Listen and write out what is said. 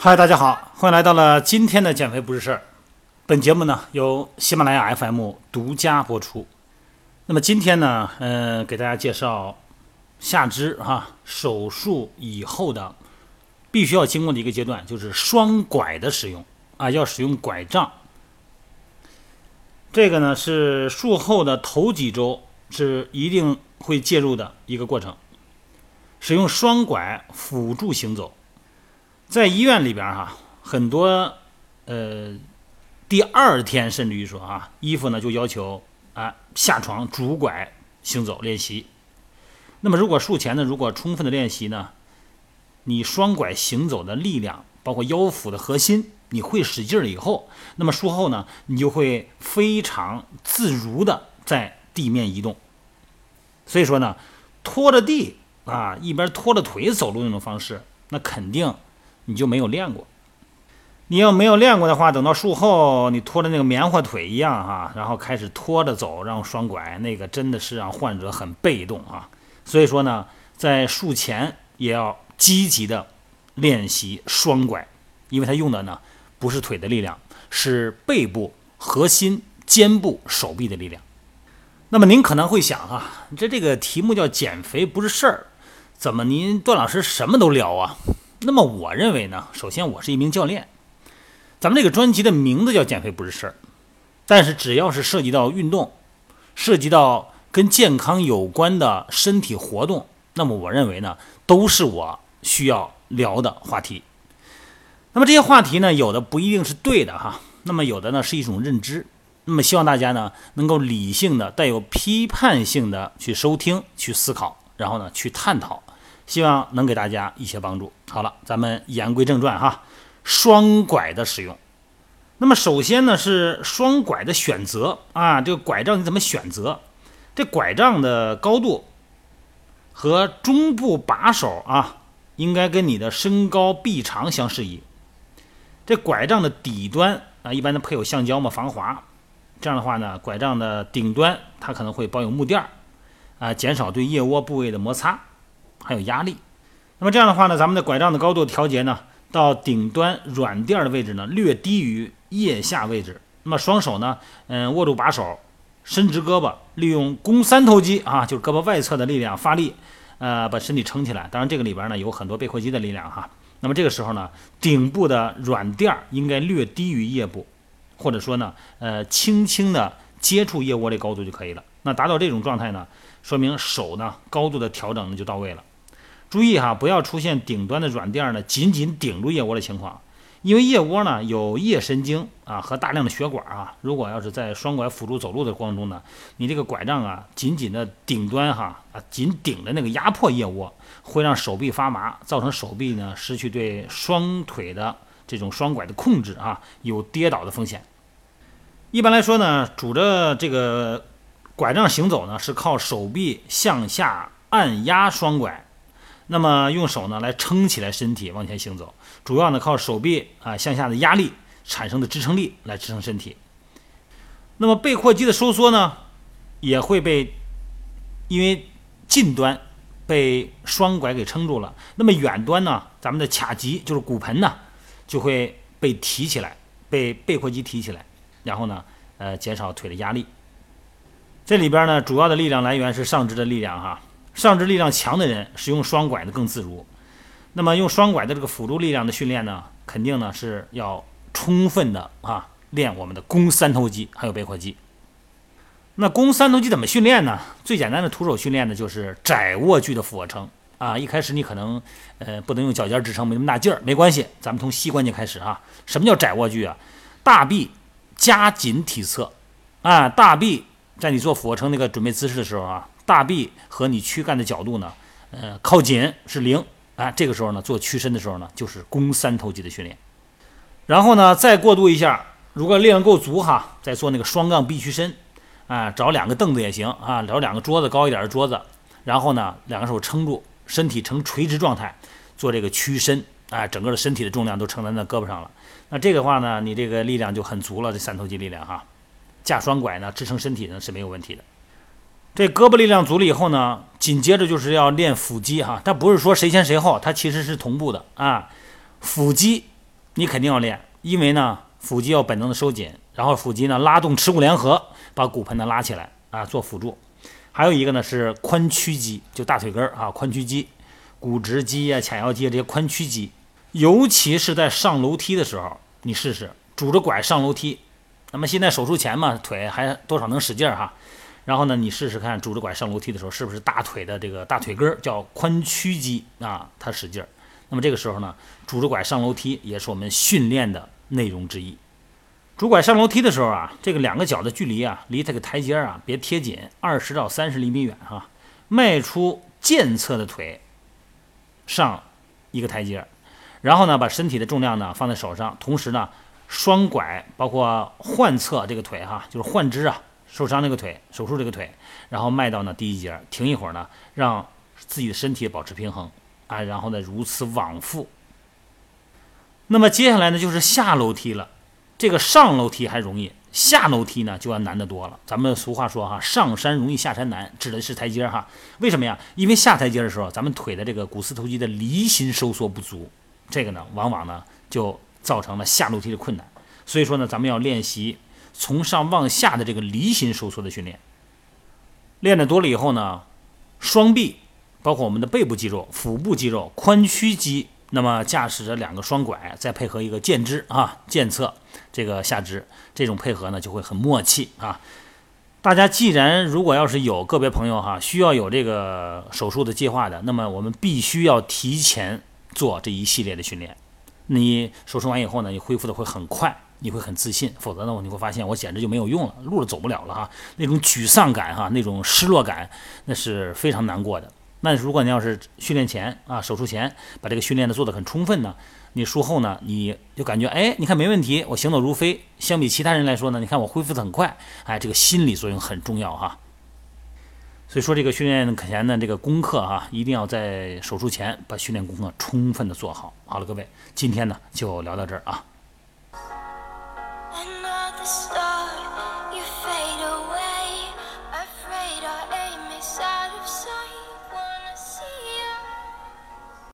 嗨，大家好，欢迎来到了今天的减肥不是事儿。本节目呢由喜马拉雅 FM 独家播出。那么今天呢，呃，给大家介绍下肢哈手术以后的必须要经过的一个阶段，就是双拐的使用啊，要使用拐杖。这个呢是术后的头几周是一定会介入的一个过程，使用双拐辅助行走。在医院里边哈，很多呃，第二天甚至于说啊，衣服呢就要求啊下床拄拐行走练习。那么如果术前呢，如果充分的练习呢，你双拐行走的力量，包括腰腹的核心，你会使劲了以后，那么术后呢，你就会非常自如的在地面移动。所以说呢，拖着地啊，一边拖着腿走路那种方式，那肯定。你就没有练过，你要没有练过的话，等到术后你拖着那个棉花腿一样哈，然后开始拖着走，让双拐，那个真的是让患者很被动啊。所以说呢，在术前也要积极的练习双拐，因为它用的呢不是腿的力量，是背部、核心、肩部、手臂的力量。那么您可能会想啊，这这个题目叫减肥不是事儿，怎么您段老师什么都聊啊？那么我认为呢，首先我是一名教练，咱们这个专辑的名字叫“减肥不是事儿”，但是只要是涉及到运动，涉及到跟健康有关的身体活动，那么我认为呢，都是我需要聊的话题。那么这些话题呢，有的不一定是对的哈，那么有的呢是一种认知，那么希望大家呢能够理性的、带有批判性的去收听、去思考，然后呢去探讨。希望能给大家一些帮助。好了，咱们言归正传哈，双拐的使用。那么首先呢是双拐的选择啊，这个拐杖你怎么选择？这拐杖的高度和中部把手啊，应该跟你的身高臂长相适宜。这拐杖的底端啊，一般都配有橡胶嘛，防滑。这样的话呢，拐杖的顶端它可能会包有木垫儿啊，减少对腋窝部位的摩擦。还有压力，那么这样的话呢，咱们的拐杖的高度调节呢，到顶端软垫的位置呢，略低于腋下位置。那么双手呢，嗯，握住把手，伸直胳膊，利用肱三头肌啊，就是胳膊外侧的力量发力，呃，把身体撑起来。当然这个里边呢有很多背阔肌的力量哈。那么这个时候呢，顶部的软垫应该略低于腋部，或者说呢，呃，轻轻的接触腋窝的高度就可以了。那达到这种状态呢，说明手呢高度的调整呢就到位了。注意哈，不要出现顶端的软垫呢紧紧顶住腋窝的情况，因为腋窝呢有腋神经啊和大量的血管啊。如果要是在双拐辅助走路的过程中呢，你这个拐杖啊紧紧的顶端哈啊紧顶着那个压迫腋窝，会让手臂发麻，造成手臂呢失去对双腿的这种双拐的控制啊，有跌倒的风险。一般来说呢，拄着这个拐杖行走呢，是靠手臂向下按压双拐。那么用手呢来撑起来身体往前行走，主要呢靠手臂啊向下的压力产生的支撑力来支撑身体。那么背阔肌的收缩呢，也会被因为近端被双拐给撑住了，那么远端呢，咱们的髂肌就是骨盆呢就会被提起来，被背阔肌提起来，然后呢呃减少腿的压力。这里边呢主要的力量来源是上肢的力量哈。上肢力量强的人使用双拐的更自如，那么用双拐的这个辅助力量的训练呢，肯定呢是要充分的啊练我们的肱三头肌还有背阔肌。那肱三头肌怎么训练呢？最简单的徒手训练呢就是窄握距的俯卧撑啊。一开始你可能呃不能用脚尖支撑，没那么大劲儿，没关系，咱们从膝关节开始啊。什么叫窄握距啊？大臂夹紧体侧啊，大臂在你做俯卧撑那个准备姿势的时候啊。大臂和你躯干的角度呢，呃，靠紧是零啊。这个时候呢，做屈伸的时候呢，就是肱三头肌的训练。然后呢，再过渡一下，如果力量够足哈，再做那个双杠臂屈伸啊，找两个凳子也行啊，找两个桌子高一点的桌子，然后呢，两个手撑住，身体呈垂直状态做这个屈伸啊，整个的身体的重量都承担在胳膊上了。那这个话呢，你这个力量就很足了，这三头肌力量哈，架双拐呢，支撑身体呢是没有问题的。这胳膊力量足了以后呢，紧接着就是要练腹肌哈，但不是说谁先谁后，它其实是同步的啊。腹肌你肯定要练，因为呢，腹肌要本能的收紧，然后腹肌呢拉动耻骨联合，把骨盆呢拉起来啊，做辅助。还有一个呢是髋屈肌，就大腿根儿啊，髋屈肌、股直肌啊、髂腰肌这些髋屈肌，尤其是在上楼梯的时候，你试试拄着拐上楼梯。那么现在手术前嘛，腿还多少能使劲儿哈。然后呢，你试试看，拄着拐上楼梯的时候，是不是大腿的这个大腿根儿叫髋屈肌啊？它使劲儿。那么这个时候呢，拄着拐上楼梯也是我们训练的内容之一。拄拐上楼梯的时候啊，这个两个脚的距离啊，离这个台阶啊别贴紧，二十到三十厘米远哈。迈出健侧的腿上一个台阶，然后呢，把身体的重量呢放在手上，同时呢，双拐包括换侧这个腿哈，就是换肢啊。受伤这个腿，手术这个腿，然后迈到呢第一节，停一会儿呢，让自己的身体保持平衡啊，然后呢如此往复。那么接下来呢就是下楼梯了，这个上楼梯还容易，下楼梯呢就要难得多了。咱们俗话说哈，上山容易下山难，指的是台阶哈。为什么呀？因为下台阶的时候，咱们腿的这个股四头肌的离心收缩不足，这个呢往往呢就造成了下楼梯的困难。所以说呢，咱们要练习。从上往下的这个离心收缩的训练，练的多了以后呢，双臂包括我们的背部肌肉、腹部肌肉、髋屈肌，那么驾驶着两个双拐，再配合一个健肢啊，健侧这个下肢，这种配合呢就会很默契啊。大家既然如果要是有个别朋友哈需要有这个手术的计划的，那么我们必须要提前做这一系列的训练。你手术完以后呢，你恢复的会很快。你会很自信，否则呢，你会发现我简直就没有用了，路都走不了了哈。那种沮丧感哈，那种失落感，那是非常难过的。那如果你要是训练前啊，手术前把这个训练的做得很充分呢，你术后呢，你就感觉哎，你看没问题，我行走如飞。相比其他人来说呢，你看我恢复的很快，哎，这个心理作用很重要哈。所以说这个训练前的这个功课啊，一定要在手术前把训练功课充分的做好。好了，各位，今天呢就聊到这儿啊。